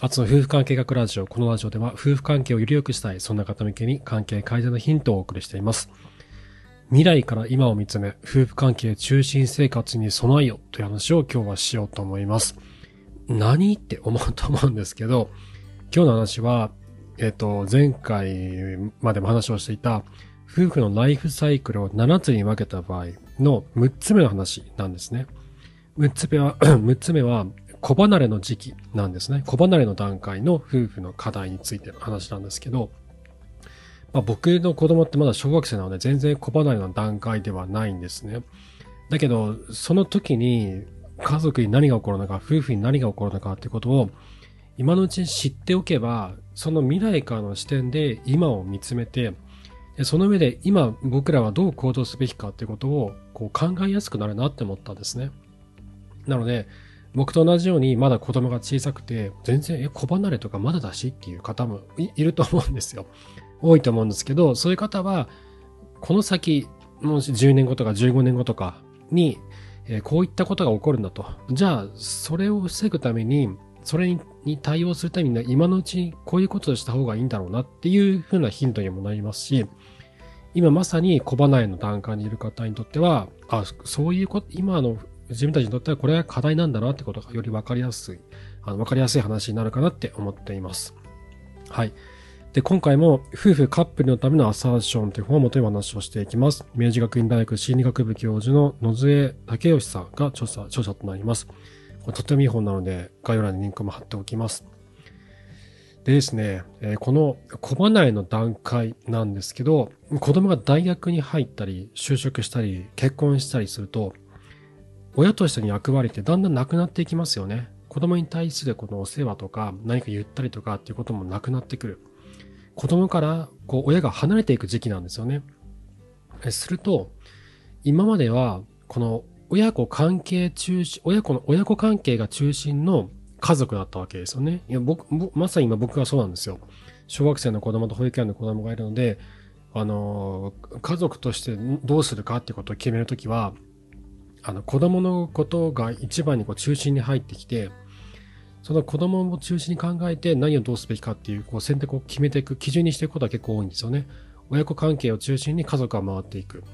あつの夫婦関係学ラジオ。このラジオでは夫婦関係をより良くしたい、そんな方向けに関係改善のヒントをお送りしています。未来から今を見つめ、夫婦関係中心生活に備えよという話を今日はしようと思います。何って思うと思うんですけど、今日の話は、えっ、と、前回までも話をしていた、夫婦のライフサイクルを7つに分けた場合の6つ目の話なんですね。6つ目は、6つ目は、子離れの時期なんですね。子離れの段階の夫婦の課題についての話なんですけど、まあ、僕の子供ってまだ小学生なので全然子離れの段階ではないんですね。だけど、その時に家族に何が起こるのか、夫婦に何が起こるのかってことを今のうちに知っておけば、その未来からの視点で今を見つめて、その上で今僕らはどう行動すべきかってことをこう考えやすくなるなって思ったんですね。なので、僕と同じようにまだ子供が小さくて、全然、え、子離れとかまだだしっていう方もいると思うんですよ。多いと思うんですけど、そういう方は、この先、もし10年後とか15年後とかに、え、こういったことが起こるんだと。じゃあ、それを防ぐために、それに対応するために今のうちにこういうことをした方がいいんだろうなっていうふうなヒントにもなりますし、今まさに小離れの段階にいる方にとっては、あ、そういうこと、今の自分たちにとってはこれは課題なんだなってことがより分かりやすい、あの分かりやすい話になるかなって思っています。はい。で、今回も夫婦カップルのためのアサーションという本をもとにお話をしていきます。明治学院大学心理学部教授の野津武義さんが著者著者となります。これとてもいい本なので概要欄にリンクも貼っておきます。でですね、この子離れの段階なんですけど、子供が大学に入ったり、就職したり、結婚したりすると、親としての役割ってだんだんなくなっていきますよね。子供に対するこのお世話とか何か言ったりとかっていうこともなくなってくる。子供からこう親が離れていく時期なんですよね。すると、今まではこの親子関係中心、親子の親子関係が中心の家族だったわけですよね。いや僕、まさに今僕がそうなんですよ。小学生の子供と保育園の子供がいるので、あの、家族としてどうするかってことを決めるときは、あの、子供のことが一番にこう中心に入ってきて、その子供を中心に考えて何をどうすべきかっていうこう選択を決めていく基準にしていくことは結構多いんですよね。親子関係を中心に家族は回っていく。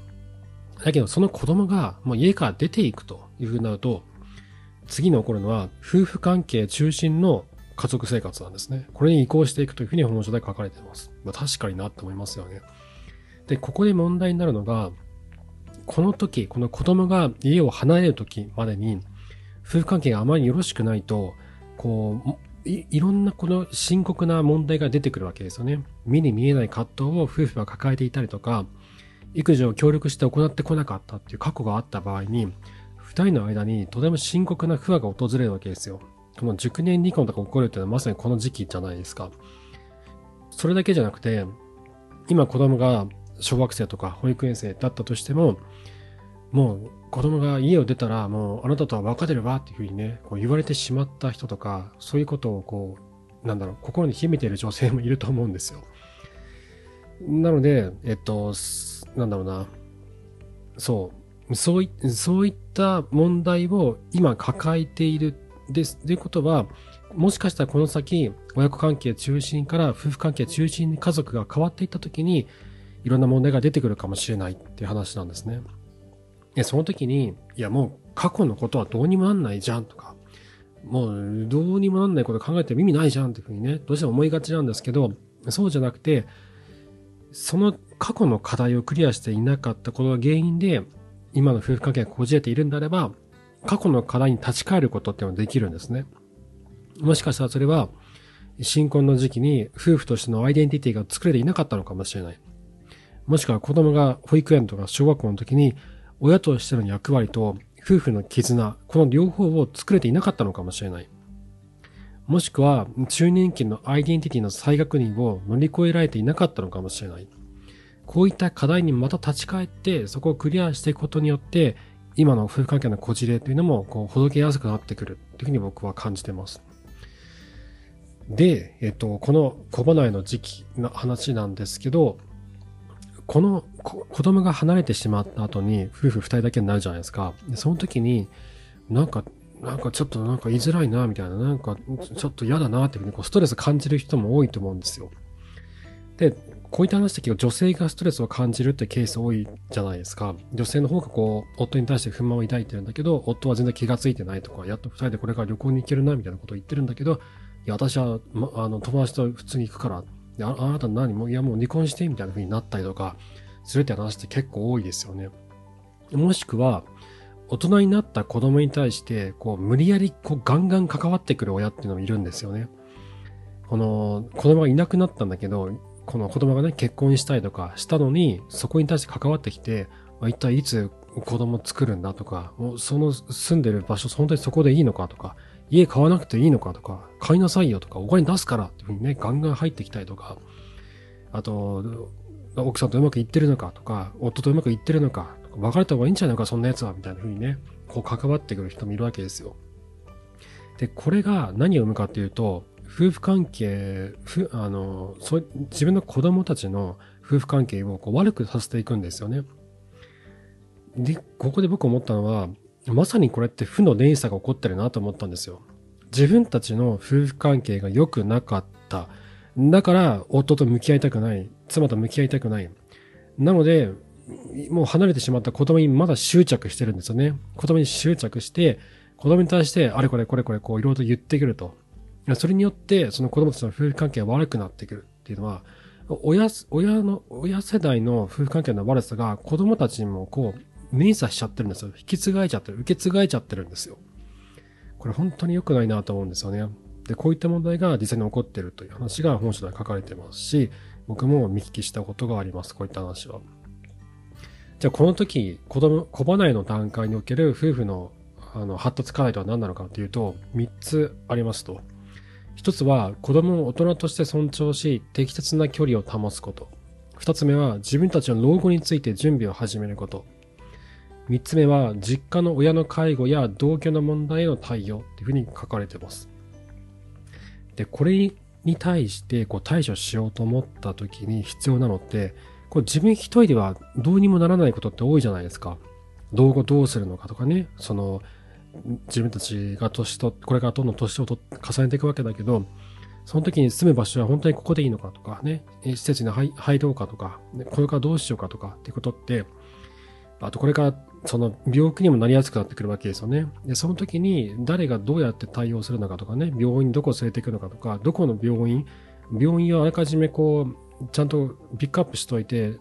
だけどその子供がもう家から出ていくというふうになると、次に起こるのは夫婦関係中心の家族生活なんですね。これに移行していくというふうに本書で書かれています。まあ、確かになって思いますよね。で、ここで問題になるのが、この時、この子供が家を離れる時までに、夫婦関係があまりよろしくないと、こう、いいろんなこの深刻な問題が出てくるわけですよね。目に見えない葛藤を夫婦が抱えていたりとか、育児を協力して行ってこなかったっていう過去があった場合に、二人の間にとても深刻な不和が訪れるわけですよ。この熟年離婚とか起こるっていうのはまさにこの時期じゃないですか。それだけじゃなくて、今子供が小学生とか保育園生だったとしても、もう子供が家を出たらもうあなたとは別れるわっていうふうにね、こう言われてしまった人とか、そういうことをこう、なんだろう、心に秘めている女性もいると思うんですよ。なので、えっと、なんだろうな、そう、そういそういった問題を今抱えているです。ということは、もしかしたらこの先、親子関係中心から夫婦関係中心に家族が変わっていったときに、いろんな問題が出てくるかもしれないっていう話なんですね。で、その時に、いやもう過去のことはどうにもなんないじゃんとか、もうどうにもなんないこと考えても意味ないじゃんっていうふうにね、どうしても思いがちなんですけど、そうじゃなくて、その過去の課題をクリアしていなかったことが原因で、今の夫婦関係がこじれているんであれば、過去の課題に立ち返ることっていうのはできるんですね。もしかしたらそれは、新婚の時期に夫婦としてのアイデンティティが作れていなかったのかもしれない。もしくは子供が保育園とか小学校の時に親としての役割と夫婦の絆、この両方を作れていなかったのかもしれない。もしくは中年期のアイデンティティの再確認を乗り越えられていなかったのかもしれない。こういった課題にまた立ち返ってそこをクリアしていくことによって今の夫婦関係のこじれというのもこうほどけやすくなってくるというふうに僕は感じています。で、えっと、この小離れの時期の話なんですけど、この子供が離れてしまった後に夫婦二人だけになるじゃないですか。でその時になんかなんかちょっとなんか言いづらいな、みたいな、なんかちょっと嫌だな、っていうふうにこうストレス感じる人も多いと思うんですよ。で、こういった話だけど、女性がストレスを感じるってケース多いじゃないですか。女性の方がこう、夫に対して不満を抱いてるんだけど、夫は全然気がついてないとか、やっと二人でこれから旅行に行けるな、みたいなことを言ってるんだけど、いや、私は、ま、あの、友達と普通に行くから、ああなた何？も、いや、もう離婚して、みたいな風になったりとか、するって話って結構多いですよね。もしくは、大人になった子供に対して、こう、無理やり、こう、ガンガン関わってくる親っていうのもいるんですよね。この、子供がいなくなったんだけど、この子供がね、結婚したりとかしたのに、そこに対して関わってきて、まあ、一体いつ子供作るんだとか、もうその住んでる場所、本当にそこでいいのかとか、家買わなくていいのかとか、買いなさいよとか、お金出すからっていうふうにね、ガンガン入ってきたりとか、あと、奥さんとうまくいってるのかとか、夫とうまくいってるのか、別れた方がいいんじゃないのか、そんな奴は、みたいな風にね、こう関わってくる人もいるわけですよ。で、これが何を生むかっていうと、夫婦関係、ふあのそ自分の子供たちの夫婦関係をこう悪くさせていくんですよね。で、ここで僕思ったのは、まさにこれって負の連鎖が起こってるなと思ったんですよ。自分たちの夫婦関係が良くなかった。だから、夫と向き合いたくない。妻と向き合いたくない。なので、もう離れてしまった子供にまだ執着してるんですよね。子供に執着して、子供に対して、あれこれこれこれこういろいろと言ってくると。それによって、その子供たちの夫婦関係が悪くなってくるっていうのは、親、親の、親世代の夫婦関係の悪さが子供たちにもこう、連鎖しちゃってるんですよ。引き継がれちゃってる。受け継がれちゃってるんですよ。これ本当に良くないなと思うんですよね。で、こういった問題が実際に起こってるという話が本書では書かれてますし、僕も見聞きしたことがあります。こういった話は。じゃあこの時、子供、子離れの段階における夫婦のあの発達課題とは何なのかというと、3つありますと。1つは子供を大人として尊重し、適切な距離を保つこと。2つ目は自分たちの老後について準備を始めること。3つ目は実家の親の介護や同居の問題への対応っていうふうに書かれてます。で、これに対してこう対処しようと思った時に必要なのって、こう自分一人ではどうにもならないことって多いじゃないですか。老後どうするのかとかね、その自分たちが年と、これからどんどん年をと重ねていくわけだけど、その時に住む場所は本当にここでいいのかとかね、施設に入ろうかとか、これからどうしようかとかっていうことって、あとこれからその病気にもなりやすくなってくるわけですよね。で、その時に誰がどうやって対応するのかとかね、病院どこ連れて行くのかとか、どこの病院、病院をあらかじめこう、ちゃんとピックアップしといて、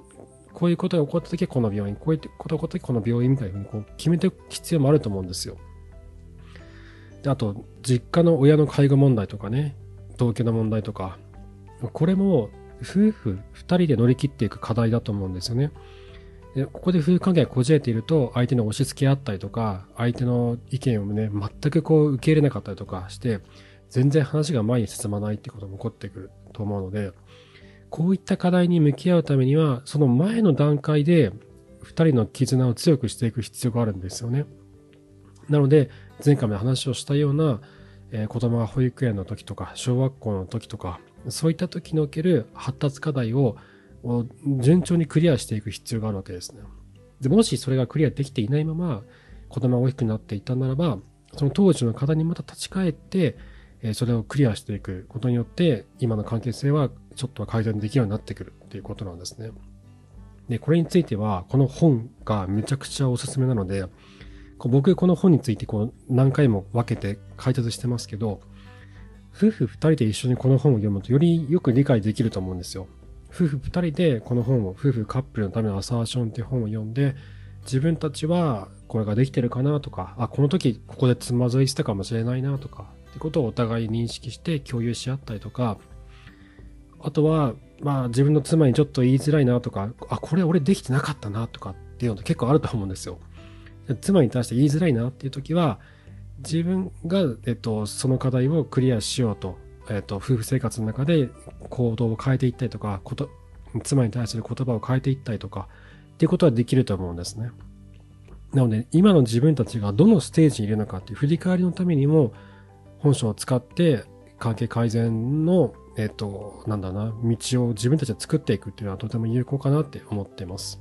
こういうことが起こった時はこの病院、こういうことが起こった時この病院みたいにこう決めていく必要もあると思うんですよ。で、あと、実家の親の介護問題とかね、同居の問題とか、これも夫婦二人で乗り切っていく課題だと思うんですよね。でここで夫婦関係がこじれていると、相手に押し付け合ったりとか、相手の意見をね、全くこう受け入れなかったりとかして、全然話が前に進まないってことも起こってくると思うので、こういった課題に向き合うためには、その前の段階で、二人の絆を強くしていく必要があるんですよね。なので、前回も話をしたような、えー、子供が保育園の時とか、小学校の時とか、そういった時における発達課題をを順調にクリアしていく必要があるわけですね。でもしそれがクリアできていないまま子供が大きくなっていたならば、その当時の課にまた立ち返って、それをクリアしていくことによって、今の関係性はちょっとは改善できるようになってくるっていうことなんですね。で、これについては、この本がめちゃくちゃおすすめなので、僕この本についてこう何回も分けて解説してますけど、夫婦二人で一緒にこの本を読むとよりよく理解できると思うんですよ。夫婦二人でこの本を、夫婦カップルのためのアサーションっていう本を読んで、自分たちはこれができてるかなとか、あ、この時ここでつまずいてたかもしれないなとか、ってことをお互い認識して共有し合ったりとか、あとは、まあ自分の妻にちょっと言いづらいなとか、あ、これ俺できてなかったなとかっていうのって結構あると思うんですよ。妻に対して言いづらいなっていう時は、自分が、えっと、その課題をクリアしようとえっ、ー、と、夫婦生活の中で行動を変えていったりとか、こと、妻に対する言葉を変えていったりとか、っていうことはできると思うんですね。なので、今の自分たちがどのステージにいるのかっていう振り返りのためにも、本書を使って関係改善の、えっ、ー、と、なんだな、道を自分たちで作っていくっていうのはとても有効かなって思ってます。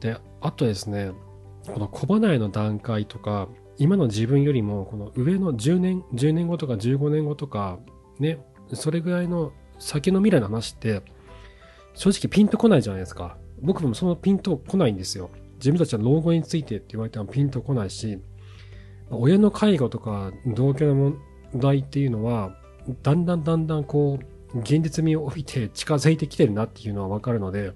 で、あとですね、この小離れの段階とか、今の自分よりも、この上の10年、10年後とか15年後とか、ね、それぐらいの先の未来の話って、正直ピンとこないじゃないですか。僕もそのピンとこないんですよ。自分たちは老後についてって言われてもピンとこないし、親の介護とか同居の問題っていうのは、だんだんだんだんこう、現実味を帯びて近づいてきてるなっていうのはわかるので、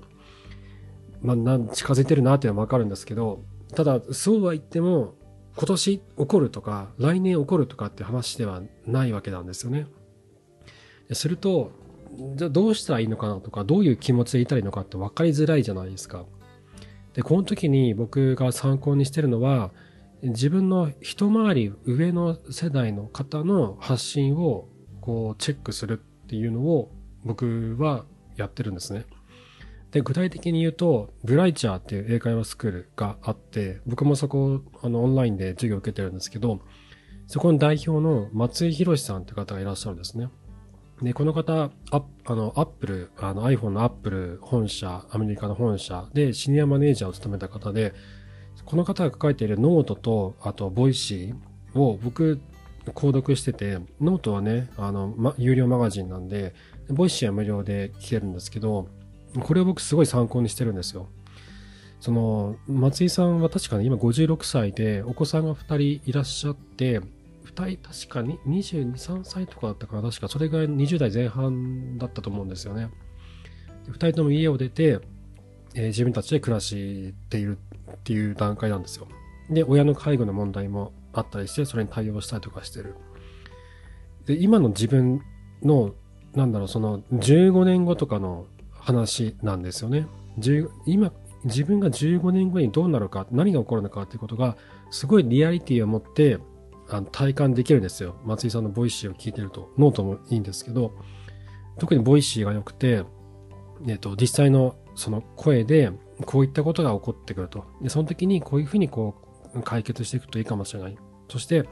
まあ、近づいてるなっていうのはわかるんですけど、ただ、そうは言っても、今年起こるとか、来年起こるとかって話ではないわけなんですよね。すると、じゃあどうしたらいいのかなとか、どういう気持ちでいたらいいのかって分かりづらいじゃないですか。で、この時に僕が参考にしてるのは、自分の一回り上の世代の方の発信をこうチェックするっていうのを僕はやってるんですね。で、具体的に言うと、ブライチャーっていう英会話スクールがあって、僕もそこ、あの、オンラインで授業を受けてるんですけど、そこの代表の松井博さんって方がいらっしゃるんですね。で、この方、ああの、アップル、あの iPhone のアップル本社、アメリカの本社でシニアマネージャーを務めた方で、この方が書いているノートと、あと、ボイシーを僕、購読してて、ノートはね、あの、ま、有料マガジンなんで、ボイシーは無料で聞けるんですけど、これを僕すごい参考にしてるんですよ。その、松井さんは確かに今56歳で、お子さんが2人いらっしゃって、2人確かに22、3歳とかだったかな確かそれぐらい20代前半だったと思うんですよね。2人とも家を出て、えー、自分たちで暮らしているっていう段階なんですよ。で、親の介護の問題もあったりして、それに対応したりとかしてる。で、今の自分の、なんだろう、その15年後とかの話なんですよね。今、自分が15年後にどうなるか、何が起こるのかっていうことが、すごいリアリティを持ってあの体感できるんですよ。松井さんのボイシーを聞いてると。ノートもいいんですけど、特にボイシーが良くて、えっと、実際のその声で、こういったことが起こってくると。で、その時にこういうふうにこう、解決していくといいかもしれない。そして、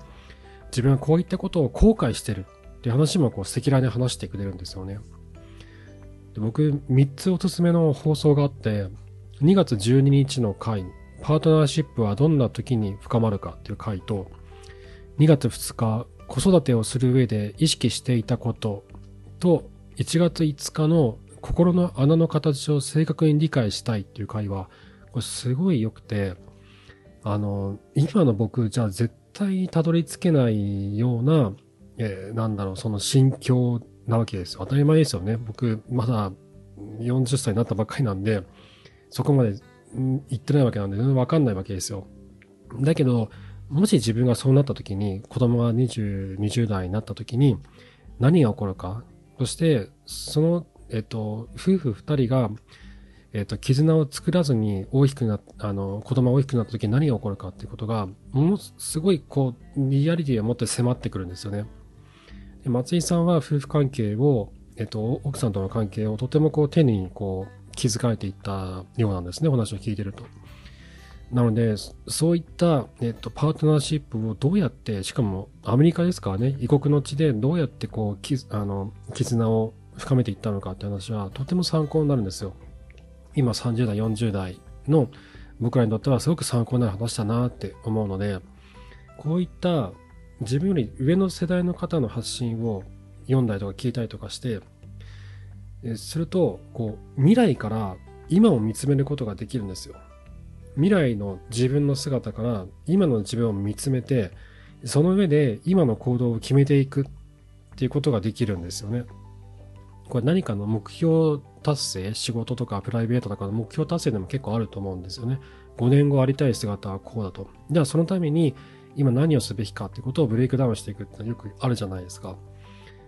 自分はこういったことを後悔してるっていう話もこう赤裸々に話してくれるんですよね。で僕、3つおすすめの放送があって、2月12日の回、パートナーシップはどんな時に深まるかっていう回と、2月2日、子育てをする上で意識していたことと、1月5日の心の穴の形を正確に理解したいっていう回は、これすごい良くて、あの、今の僕じゃあ絶対たどり着けないような、えー、なんだろう、その心境なわけですよ。当たり前ですよね。僕、まだ40歳になったばっかりなんで、そこまで行ってないわけなんで、全然わかんないわけですよ。だけど、もし自分がそうなった時に、子供が20、20代になった時に、何が起こるか。そして、その、えっと、夫婦二人が、えっと、絆を作らずに大きくな、あの、子供が大きくなった時に何が起こるかっていうことが、ものすごい、こう、リアリティを持って迫ってくるんですよね。で松井さんは夫婦関係を、えっと、奥さんとの関係をとてもこう、丁寧にこう、築かれていったようなんですね、お話を聞いてると。なので、そういった、えっと、パートナーシップをどうやって、しかもアメリカですからね、異国の地でどうやってこう、きあの、絆を深めていったのかって話はとても参考になるんですよ。今30代、40代の僕らにとってはすごく参考になる話だなって思うので、こういった自分より上の世代の方の発信を読んだりとか聞いたりとかして、すると、こう、未来から今を見つめることができるんですよ。未来の自分の姿から今の自分を見つめて、その上で今の行動を決めていくっていうことができるんですよね。これ何かの目標達成、仕事とかプライベートとかの目標達成でも結構あると思うんですよね。5年後ありたい姿はこうだと。じゃあそのために今何をすべきかってことをブレイクダウンしていくってよくあるじゃないですか。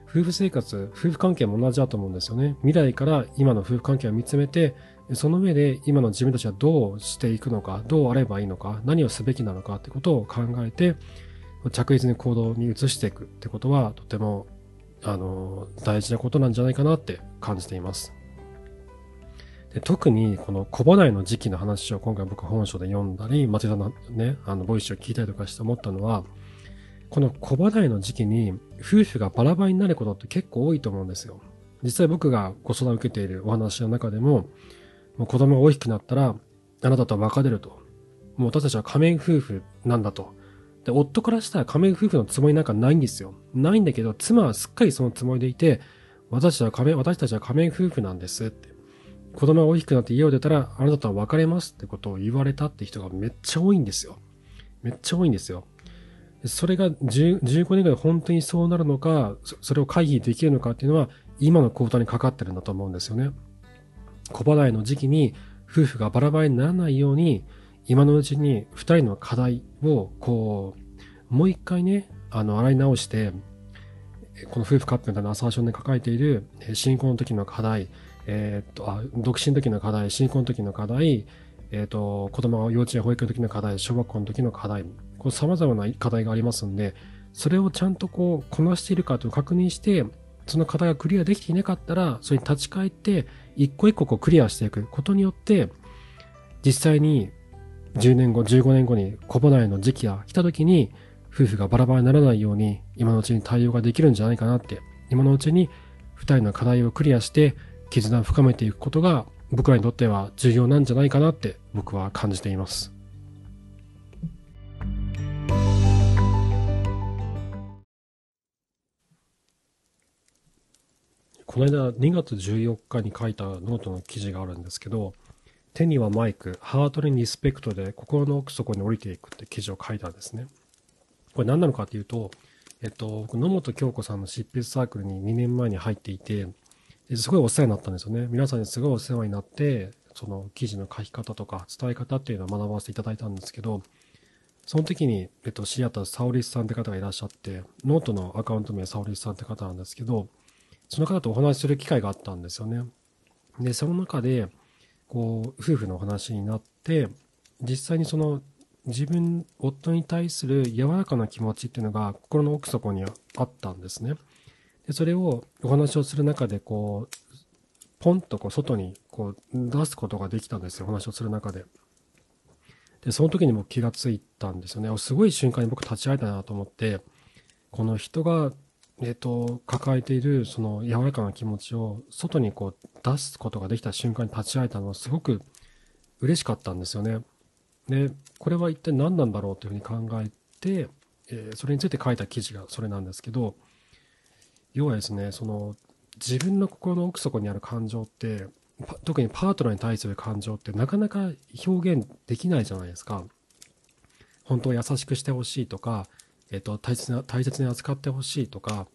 夫婦生活、夫婦関係も同じだと思うんですよね。未来から今の夫婦関係を見つめて、その上で今の自分たちはどうしていくのか、どうあればいいのか、何をすべきなのかってことを考えて、着実に行動に移していくってことは、とても、あの、大事なことなんじゃないかなって感じています。で特にこの小離れの時期の話を今回僕本書で読んだり、松井さんのね、あの、ボイスを聞いたりとかして思ったのは、この小離れの時期に夫婦がバラバラになることって結構多いと思うんですよ。実際僕がご相談を受けているお話の中でも、もう子供が大きくなったら、あなたとは別れると。もう私たちは仮面夫婦なんだと。って夫からしたら仮面夫婦のつもりなんかないんですよ。ないんだけど、妻はすっかりそのつもりでいて、私たちは仮面、私たちは仮面夫婦なんですって。子供が大きくなって家を出たら、あなたとは別れますってことを言われたって人がめっちゃ多いんですよ。めっちゃ多いんですよ。それが15年ぐらい本当にそうなるのか、それを回避できるのかっていうのは、今の交代にかかってるんだと思うんですよね。小払いの時期に夫婦がバラバラにならないように、今のうちに二人の課題を、こう、もう一回ね、あの、洗い直して、この夫婦カップルみたいなアサーションで抱えている、新婚の時の課題、えー、っと、あ、独身の時の課題、新婚の時の課題、えー、っと、子供が幼稚園、保育の時の課題、小学校の時の課題、こう様々な課題がありますんで、それをちゃんとこう、こなしているかと確認して、その課題がクリアできていなかったら、それに立ち返って、一個一個こうクリアしていくことによって、実際に10年後、15年後に小離れの時期が来た時に、夫婦がバラバラにならないように、今のうちに対応ができるんじゃないかなって、今のうちに二人の課題をクリアして、絆を深めていくことが、僕らにとっては重要なんじゃないかなって僕は感じています。この間2月14日に書いたノートの記事があるんですけど、手にはマイク、ハートにリスペクトで心の奥底に降りていくって記事を書いたんですね。これ何なのかっていうと、えっと、僕、野本京子さんの執筆サークルに2年前に入っていて、すごいお世話になったんですよね。皆さんにすごいお世話になって、その記事の書き方とか伝え方っていうのを学ばせていただいたんですけど、その時に、えっと、知り合ったサオリスさんって方がいらっしゃって、ノートのアカウント名サオリスさんって方なんですけど、その方とお話しする機会があったんですよね。で、その中で、こう、夫婦のお話になって、実際にその自分、夫に対する柔らかな気持ちっていうのが心の奥底にあったんですね。で、それをお話をする中で、こう、ポンとこう外にこう出すことができたんですよ。お話をする中で。で、その時にも気がついたんですよね。すごい瞬間に僕立ち会えたなと思って、この人が、えっ、と、抱えているその柔らかな気持ちを外にこう出すことができた瞬間に立ち会えたのはすごく嬉しかったんですよね。で、これは一体何なんだろうというふうに考えて、えー、それについて書いた記事がそれなんですけど、要はですね、その自分の心の奥底にある感情って、特にパートナーに対する感情ってなかなか表現できないじゃないですか。本当は優しくしてほしいとか、えっ、ー、と、大切な、大切に扱ってほしいとか、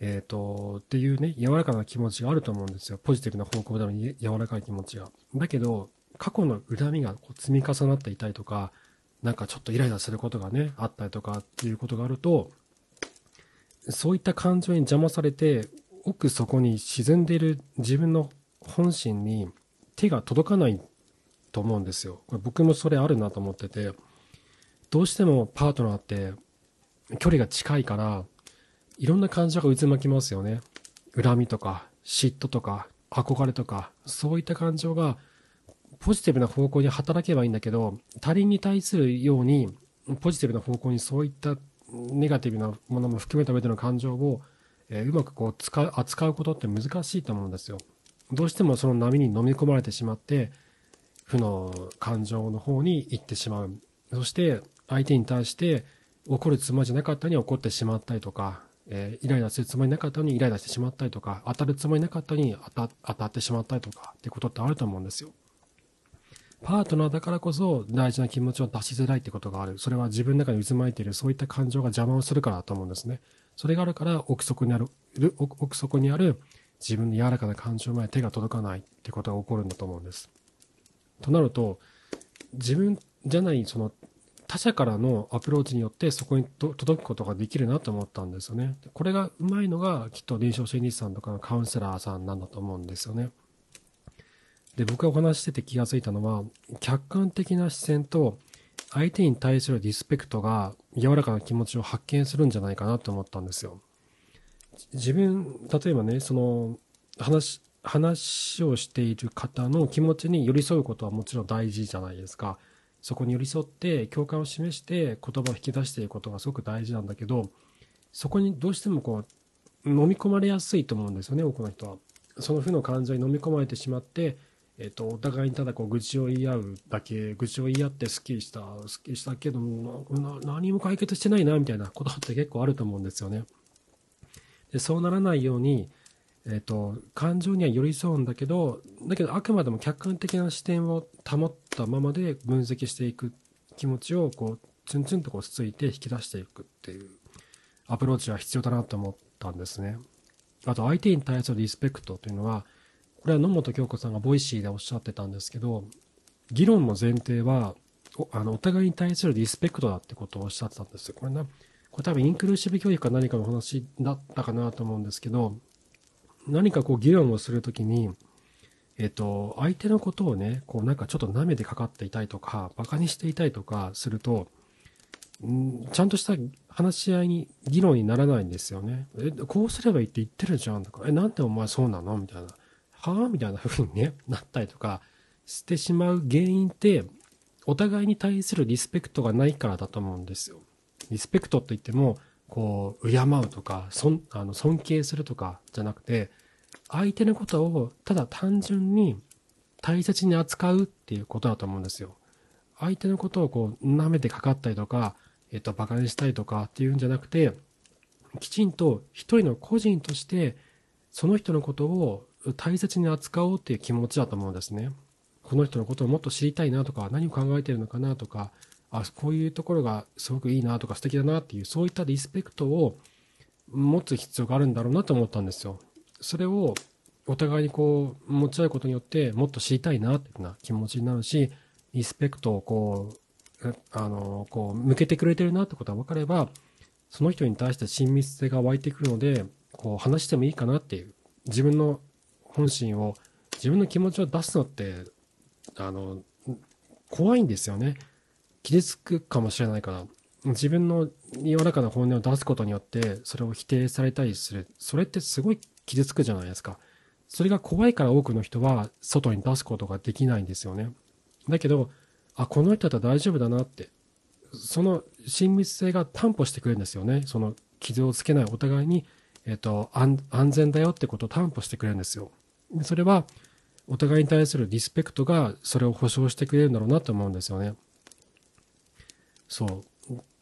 えっ、ー、と、っていうね、柔らかな気持ちがあると思うんですよ。ポジティブな方向でも柔らかい気持ちが。だけど、過去の恨みがこう積み重なっていたりとか、なんかちょっとイライラすることがね、あったりとかっていうことがあると、そういった感情に邪魔されて、奥底に沈んでいる自分の本心に手が届かないと思うんですよ。これ僕もそれあるなと思ってて、どうしてもパートナーって距離が近いから、いろんな感情が渦巻きますよね。恨みとか、嫉妬とか、憧れとか、そういった感情がポジティブな方向に働けばいいんだけど、他人に対するように、ポジティブな方向にそういったネガティブなものも含めた上での感情を、えー、うまくこう使う、扱うことって難しいと思うんですよ。どうしてもその波に飲み込まれてしまって、負の感情の方に行ってしまう。そして、相手に対して怒るつもりじゃなかったのに怒ってしまったりとか、えー、イライラするつもりなかったのにイライラしてしまったりとか、当たるつもりなかったのに当たってしまったりとかっていうことってあると思うんですよ。パートナーだからこそ大事な気持ちを出しづらいってことがある。それは自分の中に渦巻いている、そういった感情が邪魔をするからだと思うんですね。それがあるから奥底にある、奥底にある自分の柔らかな感情まで手が届かないってことが起こるんだと思うんです。となると、自分じゃないその他者からのアプローチによってそこに届くことができるなと思ったんですよね。これがうまいのがきっと臨床心理士さんとかのカウンセラーさんなんだと思うんですよね。で、僕がお話してて気がついたのは、客観的な視線と相手に対するリスペクトが柔らかな気持ちを発見するんじゃないかなと思ったんですよ。自分、例えばね、その、話、話をしている方の気持ちに寄り添うことはもちろん大事じゃないですか。そこに寄り添って共感を示して言葉を引き出していくことがすごく大事なんだけど、そこにどうしてもこう、飲み込まれやすいと思うんですよね、多くの人は。その負の感情に飲み込まれてしまって、えっ、と、お互いにただこう愚痴を言い合うだけ、愚痴を言い合ってスッキリした、スッキリしたけどな何も解決してないな、みたいなことって結構あると思うんですよね。で、そうならないように、えっ、と、感情には寄り添うんだけど、だけどあくまでも客観的な視点を保ったままで分析していく気持ちを、こう、ツンツンとこうつついて引き出していくっていうアプローチは必要だなと思ったんですね。あと相手に対するリスペクトというのは、これは野本京子さんがボイシーでおっしゃってたんですけど、議論の前提は、おあのお互いに対するリスペクトだってことをおっしゃってたんですよ。これな、これ多分インクルーシブ教育か何かの話だったかなと思うんですけど、何かこう議論をするときに、えっと、相手のことをね、こうなんかちょっと舐めてかかっていたいとか、馬鹿にしていたいとかすると、んちゃんとした話し合いに、議論にならないんですよね。え、こうすればいいって言ってるじゃんとか、え、なんでお前そうなの？みたいな。はぁみたいな風にね、なったりとかしてしまう原因って、お互いに対するリスペクトがないからだと思うんですよ。リスペクトといっても、こう、敬うとか、尊あの尊敬するとかじゃなくて、相手のことをただ単純に大切に扱うっていうことだと思うんですよ。相手のことをこう、舐めてかかったりとか、えっと、馬鹿にしたりとかっていうんじゃなくて、きちんと一人の個人として、その人のことを大切に扱おうっていう気持ちだと思うんですね。この人のことをもっと知りたいなとか、何を考えてるのかなとか、あ、こういうところがすごくいいなとか素敵だなっていう、そういったリスペクトを持つ必要があるんだろうなと思ったんですよ。それをお互いにこう持ち合うことによってもっと知りたいなっていうような気持ちになるし、リスペクトをこう、あの、こう向けてくれてるなってことが分かれば、その人に対して親密性が湧いてくるので、こう話してもいいかなっていう、自分の本心を、自分の気持ちを出すのって、あの、怖いんですよね。傷つくかもしれないから。自分の柔らかな本音を出すことによって、それを否定されたりする。それってすごい傷つくじゃないですか。それが怖いから多くの人は外に出すことができないんですよね。だけど、あ、この人だったら大丈夫だなって。その親密性が担保してくれるんですよね。その傷をつけないお互いに、えっ、と、安全だよってことを担保してくれるんですよ。それは、お互いに対するリスペクトがそれを保証してくれるんだろうなと思うんですよね。そう。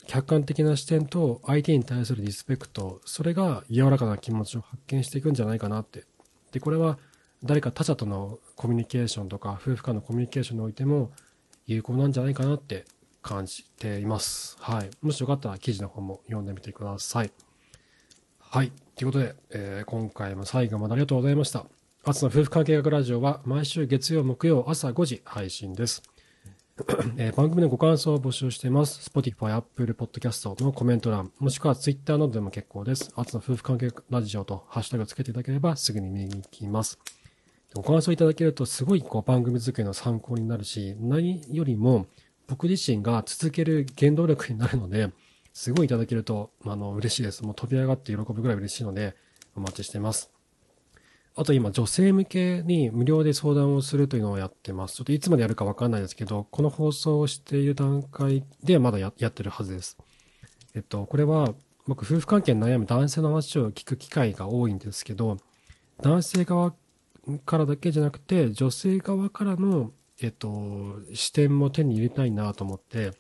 客観的な視点と相手に対するリスペクト、それが柔らかな気持ちを発見していくんじゃないかなって。で、これは誰か他者とのコミュニケーションとか、夫婦間のコミュニケーションにおいても有効なんじゃないかなって感じています。はい。もしよかったら記事の方も読んでみてください。はい。ということで、えー、今回も最後までありがとうございました。アツの夫婦関係学ラジオは毎週月曜、木曜朝5時配信です。えー、番組のご感想を募集しています。Spotify、Apple Podcast のコメント欄、もしくは Twitter などでも結構です。あつの夫婦関係ラジオとハッシュタグをつけていただければすぐに見に行きます。ご感想いただけるとすごいこう番組作りの参考になるし、何よりも僕自身が続ける原動力になるので、すごいいただけると、あの、嬉しいです。もう飛び上がって喜ぶぐらい嬉しいので、お待ちしています。あと今、女性向けに無料で相談をするというのをやってます。ちょっといつまでやるかわかんないですけど、この放送をしている段階でまだやってるはずです。えっと、これは、僕、夫婦関係に悩む男性の話を聞く機会が多いんですけど、男性側からだけじゃなくて、女性側からの、えっと、視点も手に入れたいなと思って、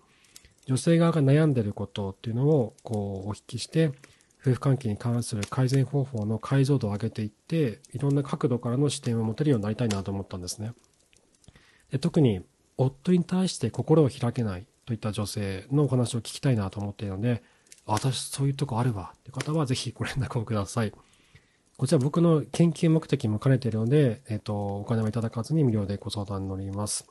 女性側が悩んでることっていうのを、こう、お聞きして、夫婦関係に関する改善方法の解像度を上げていって、いろんな角度からの視点を持てるようになりたいなと思ったんですね。で特に、夫に対して心を開けないといった女性のお話を聞きたいなと思っているので、私そういうとこあるわって方はぜひご連絡をください。こちら僕の研究目的も兼ねているので、えっ、と、お金をいただかずに無料でご相談に乗ります。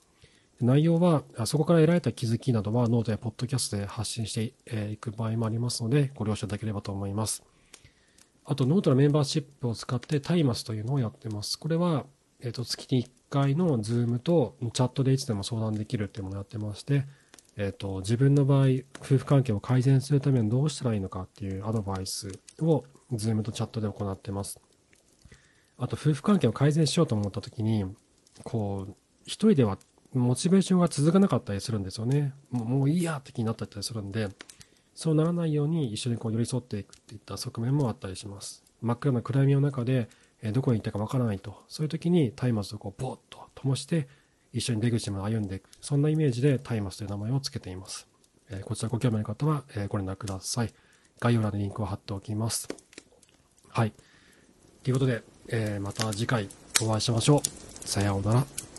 内容は、そこから得られた気づきなどはノートやポッドキャストで発信していく場合もありますので、ご了承いただければと思います。あと、ノートのメンバーシップを使ってタイマスというのをやってます。これは、えっ、と、月に1回のズームとチャットでいつでも相談できるっていうものをやってまして、えっ、と、自分の場合、夫婦関係を改善するためにどうしたらいいのかっていうアドバイスをズームとチャットで行ってます。あと、夫婦関係を改善しようと思った時に、こう、一人ではモチベーションが続かなかったりするんですよね。もういいやって気になったりするんで、そうならないように一緒にこう寄り添っていくっていった側面もあったりします。真っ暗な暗闇の中でえどこに行ったかわからないと。そういう時に松明をこう、ボーッと灯して、一緒に出口まで歩んでいく。そんなイメージで松明という名前を付けています。えこちらご興味ある方は、えご連絡ください。概要欄にリンクを貼っておきます。はい。ということで、えー、また次回お会いしましょう。さようなら。